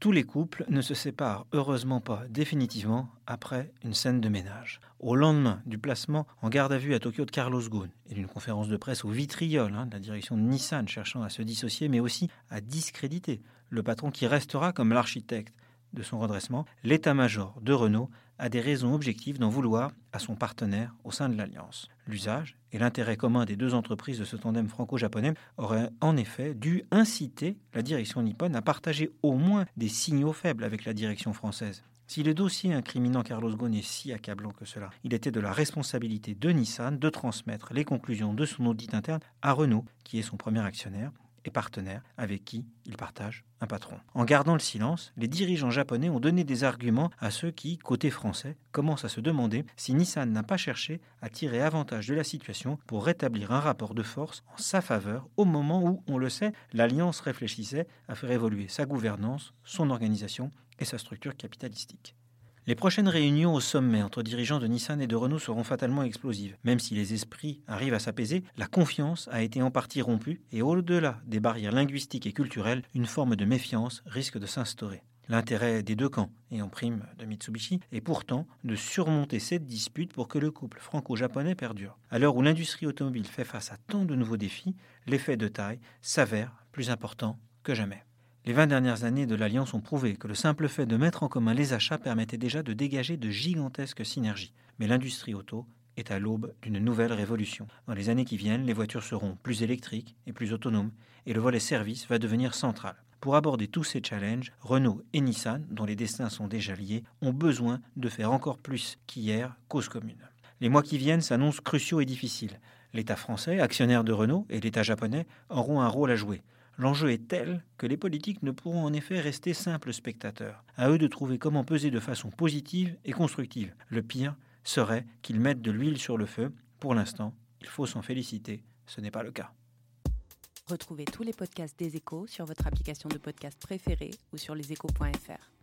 Tous les couples ne se séparent heureusement pas définitivement après une scène de ménage. Au lendemain du placement en garde à vue à Tokyo de Carlos Ghosn et d'une conférence de presse au vitriol hein, de la direction de Nissan cherchant à se dissocier mais aussi à discréditer le patron qui restera comme l'architecte de son redressement, l'état-major de Renault a des raisons objectives d'en vouloir à son partenaire au sein de l'Alliance. L'usage et l'intérêt commun des deux entreprises de ce tandem franco-japonais auraient en effet dû inciter la direction nippone à partager au moins des signaux faibles avec la direction française. Si le dossier incriminant Carlos Ghosn est si accablant que cela, il était de la responsabilité de Nissan de transmettre les conclusions de son audit interne à Renault, qui est son premier actionnaire, et partenaires avec qui il partage un patron. En gardant le silence, les dirigeants japonais ont donné des arguments à ceux qui, côté français, commencent à se demander si Nissan n'a pas cherché à tirer avantage de la situation pour rétablir un rapport de force en sa faveur au moment où, on le sait, l'Alliance réfléchissait à faire évoluer sa gouvernance, son organisation et sa structure capitalistique. Les prochaines réunions au sommet entre dirigeants de Nissan et de Renault seront fatalement explosives. Même si les esprits arrivent à s'apaiser, la confiance a été en partie rompue et au-delà des barrières linguistiques et culturelles, une forme de méfiance risque de s'instaurer. L'intérêt des deux camps, et en prime de Mitsubishi, est pourtant de surmonter cette dispute pour que le couple franco-japonais perdure. À l'heure où l'industrie automobile fait face à tant de nouveaux défis, l'effet de taille s'avère plus important que jamais. Les 20 dernières années de l'Alliance ont prouvé que le simple fait de mettre en commun les achats permettait déjà de dégager de gigantesques synergies. Mais l'industrie auto est à l'aube d'une nouvelle révolution. Dans les années qui viennent, les voitures seront plus électriques et plus autonomes, et le volet service va devenir central. Pour aborder tous ces challenges, Renault et Nissan, dont les destins sont déjà liés, ont besoin de faire encore plus qu'hier cause commune. Les mois qui viennent s'annoncent cruciaux et difficiles. L'État français, actionnaire de Renault, et l'État japonais auront un rôle à jouer. L'enjeu est tel que les politiques ne pourront en effet rester simples spectateurs. À eux de trouver comment peser de façon positive et constructive. Le pire serait qu'ils mettent de l'huile sur le feu. Pour l'instant, il faut s'en féliciter, ce n'est pas le cas. Retrouvez tous les podcasts des échos sur votre application de podcast préférée ou sur leséchos.fr.